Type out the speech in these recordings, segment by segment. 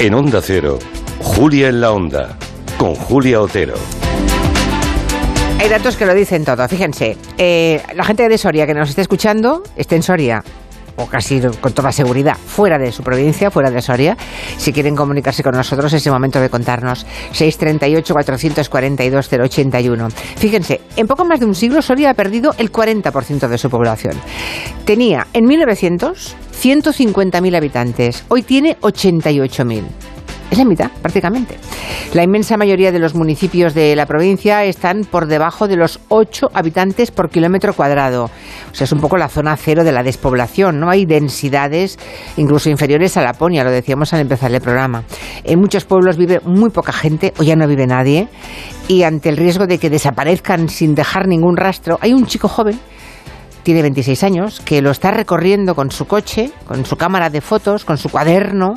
En Onda Cero, Julia en la Onda, con Julia Otero. Hay datos que lo dicen todo. Fíjense, eh, la gente de Soria que nos esté escuchando, esté en Soria, o casi con toda seguridad, fuera de su provincia, fuera de Soria. Si quieren comunicarse con nosotros, es el momento de contarnos. 638-442-081. Fíjense, en poco más de un siglo Soria ha perdido el 40% de su población. Tenía en 1900 150.000 habitantes, hoy tiene 88.000. Es la mitad, prácticamente. La inmensa mayoría de los municipios de la provincia están por debajo de los 8 habitantes por kilómetro cuadrado. O sea, es un poco la zona cero de la despoblación, ¿no? Hay densidades incluso inferiores a Laponia, lo decíamos al empezar el programa. En muchos pueblos vive muy poca gente o ya no vive nadie. Y ante el riesgo de que desaparezcan sin dejar ningún rastro, hay un chico joven tiene 26 años, que lo está recorriendo con su coche, con su cámara de fotos, con su cuaderno,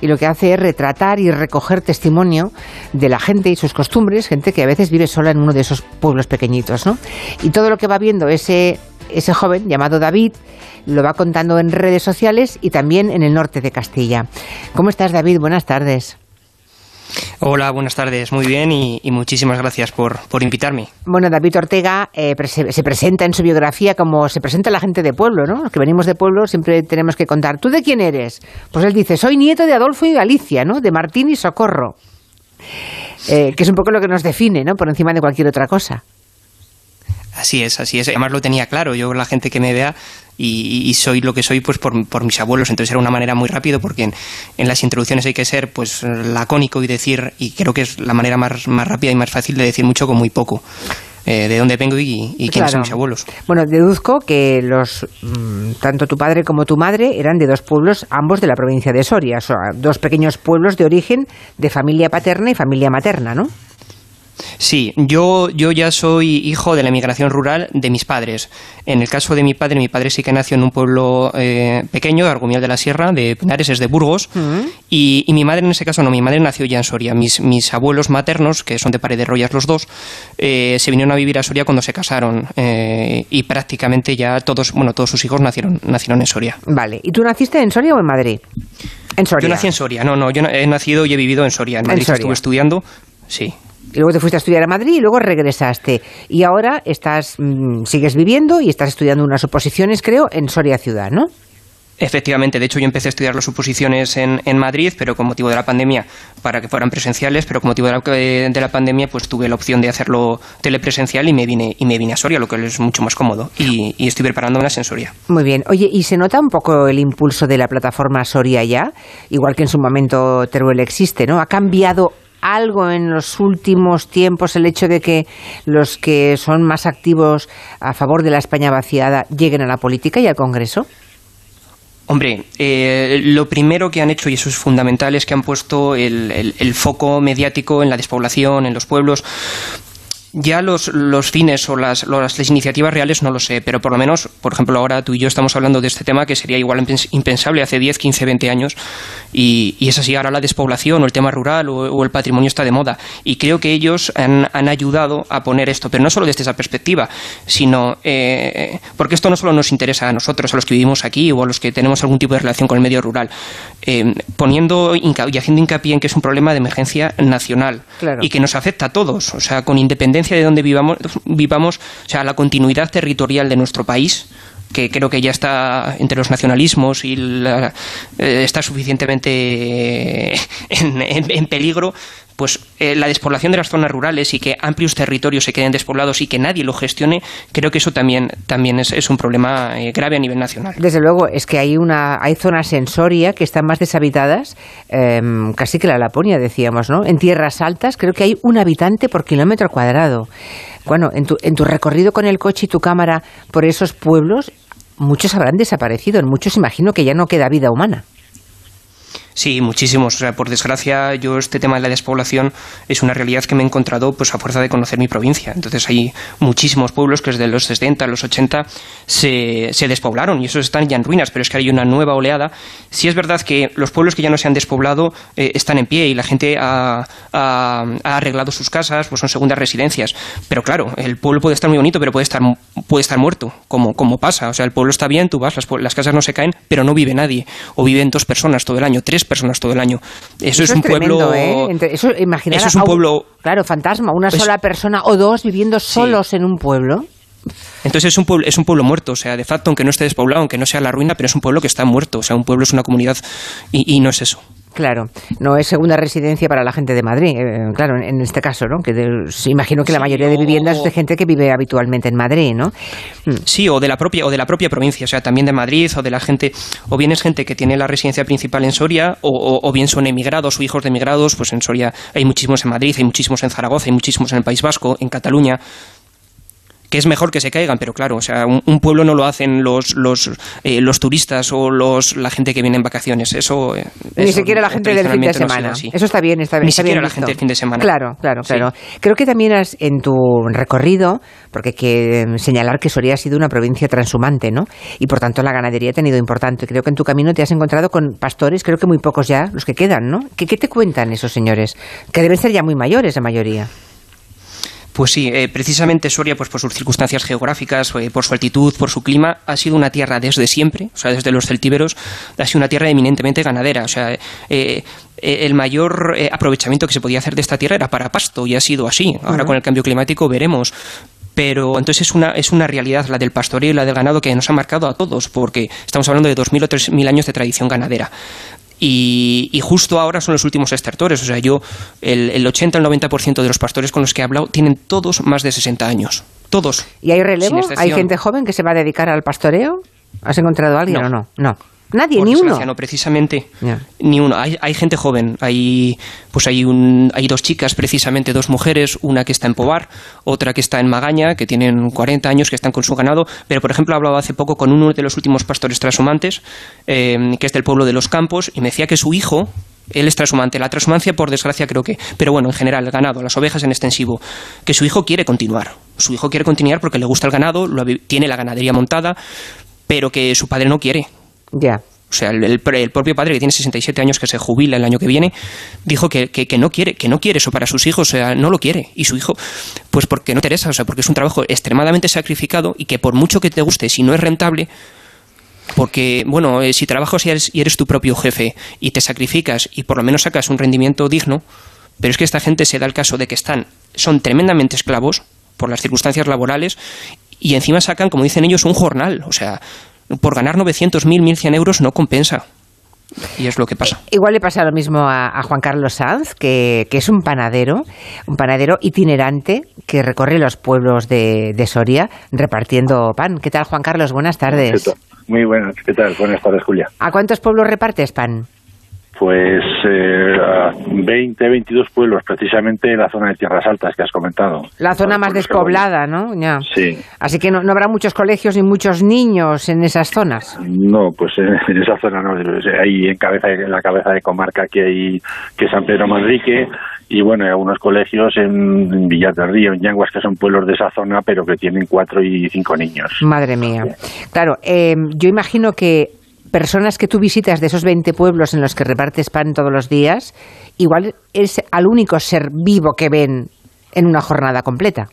y lo que hace es retratar y recoger testimonio de la gente y sus costumbres, gente que a veces vive sola en uno de esos pueblos pequeñitos, ¿no? Y todo lo que va viendo ese, ese joven llamado David lo va contando en redes sociales y también en el norte de Castilla. ¿Cómo estás, David? Buenas tardes. Hola, buenas tardes. Muy bien y, muchísimas gracias por, invitarme. Bueno, David Ortega eh, se presenta en su biografía como se presenta la gente de pueblo, ¿no? Los que venimos de pueblo siempre tenemos que contar. ¿Tú de quién eres? Pues él dice, soy nieto de Adolfo y Galicia, ¿no? De Martín y Socorro. Eh, que es un poco lo que nos define, ¿no? Por encima de cualquier otra cosa. Así es, así es. Además lo tenía claro. Yo, la gente que me vea, y, soy lo que soy pues por, mis abuelos. Entonces era una manera muy rápido porque en, las introducciones hay que ser pues lacónico y decir, y creo que es la manera más, más rápida y más fácil de decir mucho con muy poco. Eh, de dónde vengo y, quiénes son mis abuelos. Bueno, deduzco que los mm, tanto tu padre como tu madre eran de dos pueblos, ambos de la provincia de Soria, o dos pequeños pueblos de origen de familia paterna y familia materna, ¿no? Sí, yo, yo ya soy hijo de la emigración rural de mis padres. En el caso de mi padre, mi padre sí que nació en un pueblo eh, pequeño, Argumial de la Sierra, de Pinares, es de Burgos, mm. y, mi madre en ese caso no, mi madre nació ya en Soria. Mis, mis abuelos maternos, que son de Paredes Rollas los dos, eh, se vinieron a vivir a Soria cuando se casaron eh, y prácticamente ya todos, bueno, todos sus hijos nacieron, nacieron en Soria. Vale, ¿y tú naciste en Soria o en Madrid? En Soria. Yo nací en Soria, no, no, yo he nacido y he vivido en Soria. En Madrid estuve estudiando, sí y luego te fuiste a estudiar a Madrid y luego regresaste. Y ahora estás, mm, sigues viviendo y estás estudiando unas oposiciones, creo, en Soria Ciudad, ¿no? Efectivamente, de hecho yo empecé a estudiar las oposiciones en, en, Madrid, pero con motivo de la pandemia, para que fueran presenciales, pero con motivo de la, de la, pandemia, pues tuve la opción de hacerlo telepresencial y me vine, y me vine a Soria, lo que es mucho más cómodo, y, y estoy preparándome en Soria. Muy bien. Oye, ¿y se nota un poco el impulso de la plataforma Soria ya? Igual que en su momento Teruel existe, ¿no? ¿Ha cambiado algo en los últimos tiempos el hecho de que los que son más activos a favor de la España vaciada lleguen a la política y al Congreso? Hombre, eh, lo primero que han hecho, y eso es fundamental, es que han puesto el, foco mediático en la despoblación, en los pueblos. Ya los, los fines o las, las, iniciativas reales no lo sé, pero por lo menos, por ejemplo, ahora tú y yo estamos hablando de este tema que sería igual impensable hace 10, 15, 20 años y, y es así, ahora la despoblación o el tema rural o, el patrimonio está de moda y creo que ellos han, han, ayudado a poner esto, pero no solo desde esa perspectiva, sino eh, porque esto no solo nos interesa a nosotros, a los que vivimos aquí o a los que tenemos algún tipo de relación con el medio rural, eh, poniendo y haciendo hincapié en que es un problema de emergencia nacional y que nos afecta a todos, o sea, con independencia de donde vivamos, vivamos, o sea, la continuidad territorial de nuestro país, que creo que ya está entre los nacionalismos y eh, está suficientemente en, peligro, pues eh, la despoblación de las zonas rurales y que amplios territorios se queden despoblados y que nadie lo gestione, creo que eso también, también es, un problema eh, grave a nivel nacional. Desde luego, es que hay, una, hay zonas en Soria que están más deshabitadas, em, casi que la Laponia, decíamos, ¿no? En tierras altas creo que hay un habitante por kilómetro cuadrado. Bueno, en tu, en tu recorrido con el coche y tu cámara por esos pueblos, muchos habrán desaparecido, en muchos imagino que ya no queda vida humana. Sí, muchísimos. O sea, por desgracia, yo este tema de la despoblación es una realidad que me he encontrado pues a fuerza de conocer mi provincia. Entonces hay muchísimos pueblos que desde los 60, los 80 se, se despoblaron y esos están ya en ruinas, pero es que hay una nueva oleada. Sí es verdad que los pueblos que ya no se han despoblado eh, están en pie y la gente ha, ha, arreglado sus casas, pues son segundas residencias. Pero claro, el pueblo puede estar muy bonito, pero puede estar, puede estar muerto, como, como pasa. O sea, el pueblo está bien, tú vas, las, las casas no se caen, pero no vive nadie. O viven dos personas todo el año, tres personas todo el año. Eso, es un pueblo. ¿eh? eso, eso es un pueblo. claro, fantasma, una sola persona o dos viviendo solos en un pueblo. Entonces es un, pueblo, es un pueblo muerto, o sea, de facto, aunque no esté despoblado, aunque no sea la ruina, pero es un pueblo que está muerto, o sea, un pueblo es una comunidad y no es eso. Claro, no es segunda residencia para la gente de Madrid, eh, claro, en este caso, ¿no? Que imagino que la mayoría de viviendas es de gente que vive habitualmente en Madrid, ¿no? Mm. Sí, o de la propia o de la propia provincia, o sea, también de Madrid o de la gente, o bien es gente que tiene la residencia principal en Soria, o, bien son emigrados o hijos de emigrados, pues en Soria hay muchísimos en Madrid, hay muchísimos en Zaragoza, hay muchísimos en el País Vasco, en Cataluña que es mejor que se caigan, pero claro, o sea, un, pueblo no lo hacen los los, eh, los turistas o los la gente que viene en vacaciones, eso... Eh, Ni siquiera la gente del fin de semana. eso está bien, está bien. Ni siquiera la gente del fin de semana. Claro, claro, claro. Creo que también has, en tu recorrido, porque hay que em, señalar que Soria ha sido una provincia transhumante, ¿no? Y por tanto la ganadería ha tenido importante. Creo que en tu camino te has encontrado con pastores, creo que muy pocos ya, los que quedan, ¿no? ¿Qué, qué te cuentan esos señores? Que deben ser ya muy mayores la mayoría. Pues sí, eh, precisamente Soria, pues por sus circunstancias geográficas, eh, por su altitud, por su clima, ha sido una tierra desde siempre, o sea, desde los celtíberos, ha sido una tierra eminentemente ganadera. O sea, eh, el mayor aprovechamiento que se podía hacer de esta tierra era para pasto, y ha sido así. Ahora con el cambio climático veremos pero entonces es una, es una realidad la del pastoreo y la del ganado que nos ha marcado a todos, porque estamos hablando de 2.000 o 3.000 años de tradición ganadera. Y, justo ahora son los últimos estertores. O sea, yo, el, el 80 al 90% de los pastores con los que he hablado tienen todos más de 60 años. Todos. ¿Y hay relevo? ¿Hay gente joven que se va a dedicar al pastoreo? ¿Has encontrado a alguien o no? No. Nadie, ni uno. No, precisamente, ni uno. Hay, hay, gente joven. Hay, pues hay, un, hay dos chicas, precisamente dos mujeres, una que está en Pobar, otra que está en Magaña, que tienen 40 años, que están con su ganado. Pero, por ejemplo, hablaba hace poco con uno de los últimos pastores transhumantes, eh, que es del pueblo de los Campos, y me decía que su hijo, él es transhumante. La transhumancia, por desgracia, creo que. Pero bueno, en general, el ganado, las ovejas en extensivo. Que su hijo quiere continuar. Su hijo quiere continuar porque le gusta el ganado, tiene la ganadería montada, pero que su padre no quiere. Ya. O sea, el, propio padre que tiene 67 años que se jubila el año que viene dijo que, no quiere que no quiere eso para sus hijos, o sea, no lo quiere y su hijo pues porque no interesa, o sea, porque es un trabajo extremadamente sacrificado y que por mucho que te guste, si no es rentable, porque, bueno, eh, si trabajas y eres, y eres tu propio jefe y te sacrificas y por lo menos sacas un rendimiento digno, pero es que esta gente se da el caso de que están, son tremendamente esclavos por las circunstancias laborales y encima sacan, como dicen ellos, un jornal. O sea, por ganar 900.000, 1.100 euros no compensa. Y es lo que pasa. Igual le pasa lo mismo a, Juan Carlos Sanz, que, es un panadero, un panadero itinerante que recorre los pueblos de, de Soria repartiendo pan. ¿Qué tal, Juan Carlos? Buenas tardes. Muy buenas, ¿qué tal? Buenas tardes, Julia. ¿A cuántos pueblos repartes pan? Pues eh, 20, 22 pueblos, precisamente en la zona de Tierras Altas que has comentado. La zona más despoblada, ¿no? Ya. Sí. Así que no, habrá muchos colegios ni muchos niños en esas zonas. No, pues en, esa zona no. Ahí en, cabeza, en la cabeza de comarca que hay, que San Pedro Manrique, y bueno, hay algunos colegios en, en del Río, en Yanguas, que son pueblos de esa zona, pero que tienen cuatro y cinco niños. Madre mía. Claro, eh, yo imagino que personas que tú visitas de esos 20 pueblos en los que repartes pan todos los días, igual es al único ser vivo que ven en una jornada completa.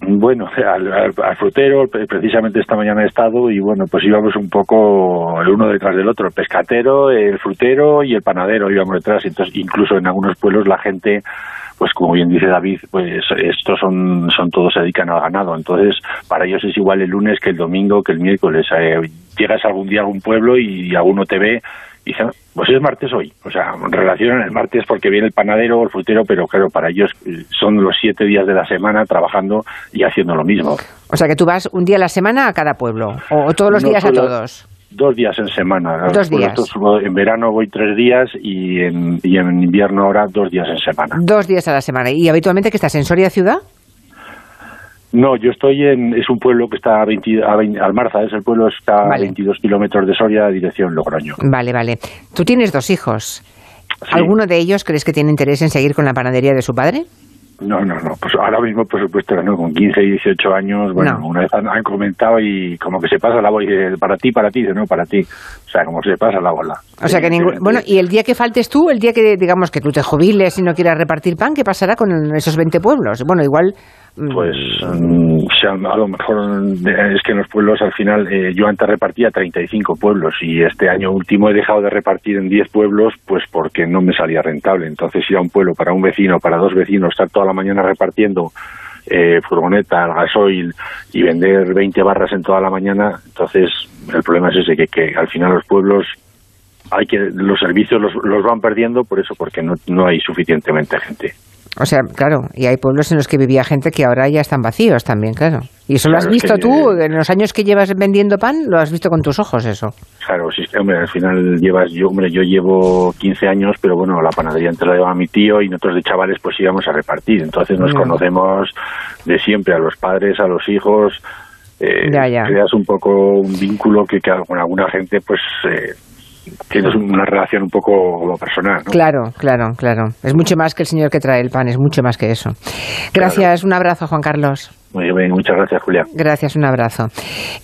Bueno, al, frutero, precisamente esta mañana he estado y bueno, pues íbamos un poco el uno detrás del otro, el pescatero, el frutero y el panadero íbamos detrás, entonces incluso en algunos pueblos la gente pues como bien dice David, pues estos son, son todos se dedican al ganado, entonces para ellos es igual el lunes que el domingo, que el miércoles. Eh, llegas algún día a algún pueblo y alguno te ve pues es martes hoy, o sea, relacionan el martes porque viene el panadero o el frutero, pero claro, para ellos son los siete días de la semana trabajando y haciendo lo mismo. O sea, que tú vas un día a la semana a cada pueblo, o todos los días a todos. Dos días en semana. Dos días. en verano voy tres días y en, y en invierno ahora dos días en semana. Dos días a la semana. ¿Y habitualmente que estás en Soria ciudad? No, yo estoy en, es un pueblo que está a 20, a Almarza, es el pueblo está a 22 kilómetros de Soria, dirección Logroño. Vale, vale. Tú tienes dos hijos. ¿Alguno de ellos crees que tiene interés en seguir con la panadería de su padre? No, no, no. Pues ahora mismo, por supuesto, no. Con 15 y 18 años, bueno, una vez han, comentado y como que se pasa la voz para ti, para ti, no, para ti. O sea, como se pasa la bola. O sea que ningún... Bueno, y el día que faltes tú, el día que digamos que tú te jubiles y no quieras repartir pan, ¿qué pasará con esos 20 pueblos? Bueno, igual pues mm, a lo mejor es que en los pueblos al final eh, yo antes repartía 35 pueblos y este año último he dejado de repartir en 10 pueblos pues porque no me salía rentable. Entonces ir a un pueblo para un vecino, para dos vecinos, estar toda la mañana repartiendo eh, furgoneta, gasoil y vender 20 barras en toda la mañana, entonces el problema es ese, que, que al final los pueblos hay que los servicios los, los van perdiendo por eso, porque no, no hay suficientemente gente. O sea, claro, y hay pueblos en los que vivía gente que ahora ya están vacíos también, claro. ¿Y eso lo has visto tú en los años que llevas vendiendo pan? ¿Lo has visto con tus ojos eso? Claro, sí, hombre, al final llevas, yo, hombre, yo llevo 15 años, pero bueno, la panadería antes la llevaba mi tío y nosotros de chavales pues íbamos a repartir. Entonces nos conocemos de siempre, a los padres, a los hijos. Eh, ya, ya. Creas un poco un vínculo que, que con alguna gente pues... Eh, tienes una relación un poco personal. ¿no? Claro, claro, claro. Es mucho más que el señor que trae el pan, es mucho más que eso. Gracias, un abrazo, Juan Carlos. Muy bien, muchas gracias, Julia. Gracias, un abrazo.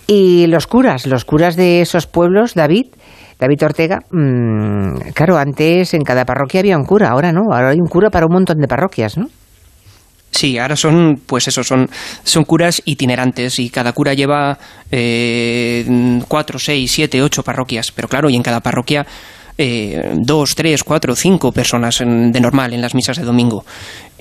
Y los curas, los curas de esos pueblos, David. David Ortega, mmm, claro, antes en cada parroquia había un cura, ahora no, ahora hay un cura para un montón de parroquias, ¿no? Sí, ahora son, pues eso, son, son curas itinerantes y cada cura lleva eh, cuatro, seis, siete, ocho parroquias. Pero claro, y en cada parroquia eh, dos, tres, cuatro, cinco personas de normal en las misas de domingo.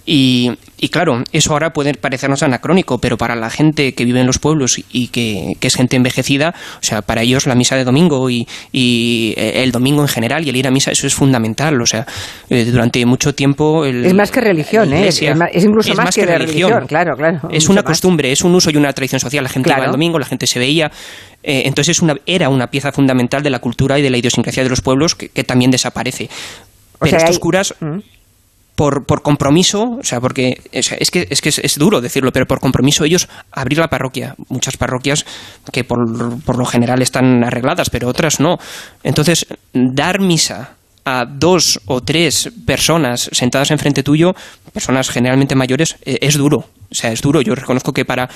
Y, y, claro, eso ahora puede parecernos anacrónico, pero para la gente que vive en los pueblos y que, es gente envejecida, o sea, para ellos la misa de domingo y, y, eh, el domingo en general y el ir a misa, eso es fundamental. O sea, eh, durante mucho tiempo. es más que religión, ¿eh? Es, incluso más, que, religión. Claro, claro. Es una costumbre, es un uso y una tradición social. La gente iba el domingo, la gente se veía. Eh, entonces una, era una pieza fundamental de la cultura y de la idiosincrasia de los pueblos que, también desaparece. Pero estos curas. ¿Mm? Por, por compromiso, o sea, porque es, que, es que es, duro decirlo, pero por compromiso ellos abrir la parroquia. Muchas parroquias que por, por lo general están arregladas, pero otras no. Entonces, dar misa a dos o tres personas sentadas enfrente tuyo, personas generalmente mayores, eh, es duro. O sea, es duro. Yo reconozco que para,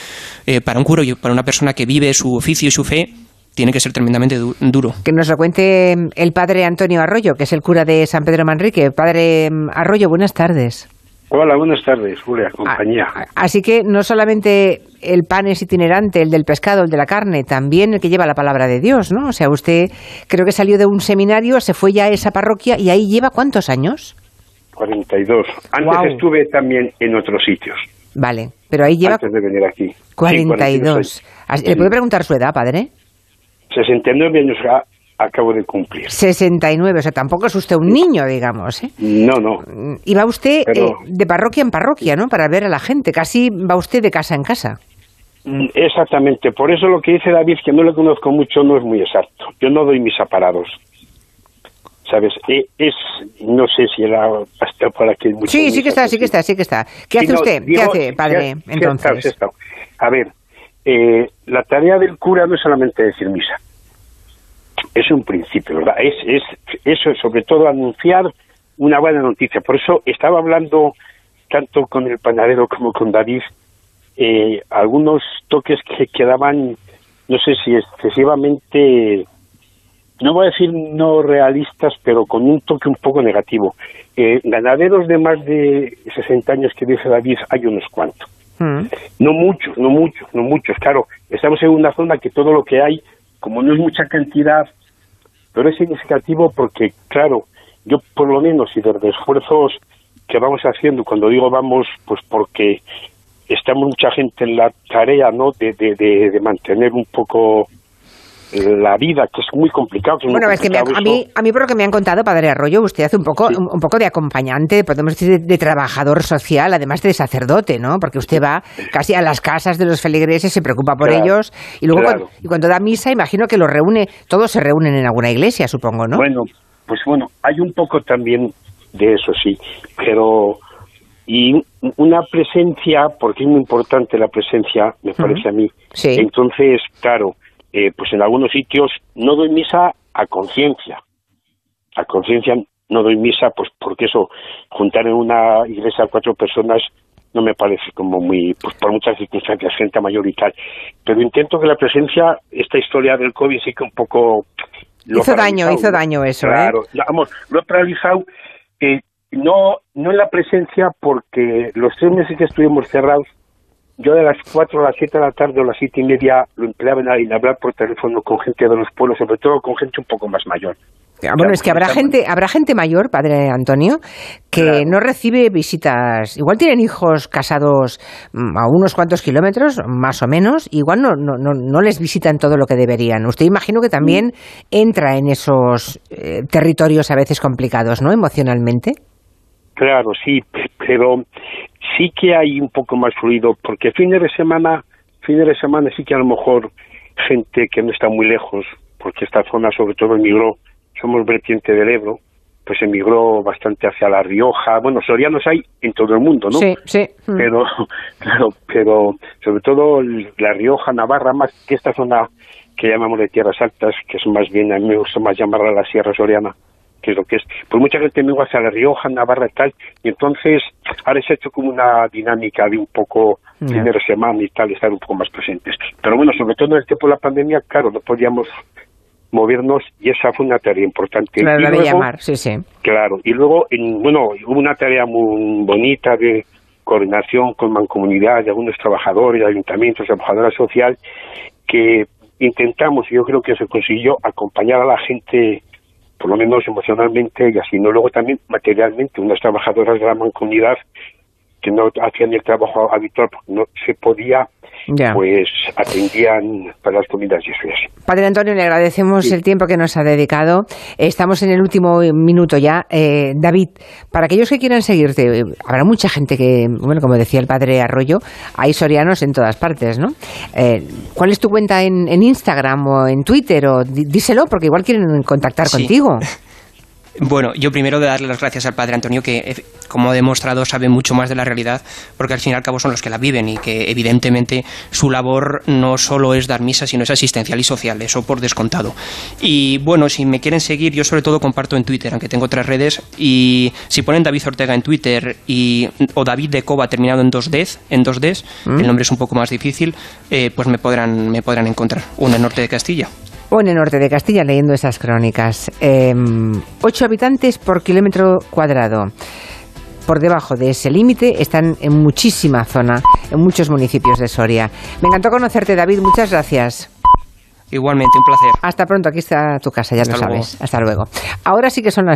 eh, para un curo y para una persona que vive su oficio y su fe, tiene que ser tremendamente duro. Que nos lo cuente el padre Antonio Arroyo, que es el cura de San Pedro Manrique. Padre mm, Arroyo, buenas tardes. Hola, buenas tardes, Julia, compañía. Así que no solamente el pan es itinerante, el del pescado, el de la carne, también el que lleva la palabra de Dios, ¿no? O sea, usted creo que salió de un seminario, se fue ya a esa parroquia y ahí lleva cuántos años? 42. Antes estuve también en otros sitios. Vale, pero ahí lleva... Antes de venir aquí. 42. ¿Le puede preguntar su edad, padre? 69 años acabo de cumplir. 69, o sea, tampoco es usted un niño, digamos. ¿eh? No, no. Y va usted eh, de parroquia en parroquia, ¿no? Para ver a la gente. Casi va usted de casa en casa. Mm, exactamente. Por eso lo que dice David, que no le conozco mucho, no es muy exacto. Yo no doy mis aparados. ¿Sabes? E, es, no sé si era hasta por aquí. Sí, sí que está, sí que está, sí que está. ¿Qué hace usted? ¿Qué hace, padre, entonces? A ver, eh, la tarea del cura no es solamente decir misa, es un principio, ¿verdad? Es, es eso, sobre todo anunciar una buena noticia. Por eso estaba hablando tanto con el panadero como con David, eh, algunos toques que quedaban, no sé si excesivamente, no voy a decir no realistas, pero con un toque un poco negativo. Eh, ganaderos de más de 60 años que dice David, hay unos cuantos. Mm. No muchos, no muchos, no muchos. Claro, estamos en una zona que todo lo que hay, como no es mucha cantidad, pero es significativo porque, claro, yo por lo menos y desde esfuerzos que vamos haciendo, cuando digo vamos, pues porque estamos mucha gente en la tarea, ¿no?, de, de, de mantener un poco la vida, que es muy complicado. bueno, es que a, mí, a mí por lo que me han contado, Padre Arroyo, usted hace un poco, un, poco de acompañante, podemos decir, de, trabajador social, además de sacerdote, ¿no? Porque usted va casi a las casas de los feligreses, se preocupa por ellos, y luego cuando, y cuando da misa, imagino que los reúne, todos se reúnen en alguna iglesia, supongo, ¿no? Bueno, pues bueno, hay un poco también de eso, sí, pero y una presencia, porque es muy importante la presencia, me parece a mí. Sí. Entonces, claro, eh, pues en algunos sitios no doy misa a conciencia. A conciencia no doy misa, pues porque eso, juntar en una iglesia a cuatro personas no me parece como muy, pues por muchas circunstancias, gente mayor y tal. Pero intento que la presencia, esta historia del COVID sí que un poco hizo daño, hizo daño eso, ¿eh? Claro, vamos, lo he paralizado, eh, no, no en la presencia, porque los tres meses que estuvimos cerrados, yo de las 4 a las 7 de la tarde o las siete y media lo empleaba en hablar por teléfono con gente de los pueblos, sobre todo con gente un poco más mayor. Ah, bueno, es que habrá gente, habrá gente mayor, padre Antonio, que no recibe visitas. Igual tienen hijos casados mm, a unos cuantos kilómetros, más o menos, igual no, no, no, les visitan todo lo que deberían. Usted imagino que también entra en esos eh, territorios a veces complicados, ¿no? Emocionalmente. Claro, sí, pero sí que hay un poco más fluido, porque fines de semana, fines de semana sí que a lo mejor gente que no está muy lejos, porque esta zona sobre todo emigró, somos vertiente del Ebro, pues emigró bastante hacia La Rioja, bueno, sorianos hay en todo el mundo, ¿no? Sí, sí. Mm. Pero, claro, pero sobre todo La Rioja, Navarra, más que esta zona que llamamos de tierras altas, que es más bien, a mí me gusta más llamarla la Sierra Soriana, es lo que es. Pues mucha gente me hacia La Rioja, Navarra y tal, y entonces ahora se ha hecho como una dinámica de un poco yeah. de semana y tal, estar un poco más presentes. Pero bueno, sobre todo en el tiempo de la pandemia, claro, no podíamos movernos y esa fue una tarea importante. Claro, y la de llamar, sí, sí. Claro, y luego, en, bueno, hubo una tarea muy bonita de coordinación con mancomunidad de algunos trabajadores, ayuntamientos, trabajadora social, que intentamos, y yo creo que se consiguió, acompañar a la gente por lo menos emocionalmente y así, no luego también materialmente, unas trabajadoras de la mancomunidad que no hacían el trabajo habitual porque no se podía, pues atendían para las comidas y eso y así. Padre Antonio, le agradecemos el tiempo que nos ha dedicado. Estamos en el último minuto ya. Eh, David, para aquellos que quieran seguirte, habrá mucha gente que, bueno, como decía el padre Arroyo, hay sorianos en todas partes, ¿no? Eh, ¿Cuál es tu cuenta en, Instagram o en Twitter? O díselo, porque igual quieren contactar contigo. Bueno, yo primero de darle las gracias al padre Antonio, que eh, como ha demostrado sabe mucho más de la realidad, porque al fin y al cabo son los que la viven y que evidentemente su labor no solo es dar misa, sino es asistencial y social, eso por descontado. Y bueno, si me quieren seguir, yo sobre todo comparto en Twitter, aunque tengo otras redes, y si ponen David Ortega en Twitter y, o David de Cova terminado en 2D, en 2D, el nombre es un poco más difícil, eh, pues me podrán, me podrán encontrar. Uno en Norte de Castilla o en el norte de Castilla leyendo esas crónicas. Em, ocho habitantes por kilómetro cuadrado. Por debajo de ese límite están en muchísima zona, en muchos municipios de Soria. Me encantó conocerte, David. Muchas gracias. Igualmente, un placer. Hasta pronto, aquí está tu casa, ya lo sabes. Hasta luego. Ahora sí que son las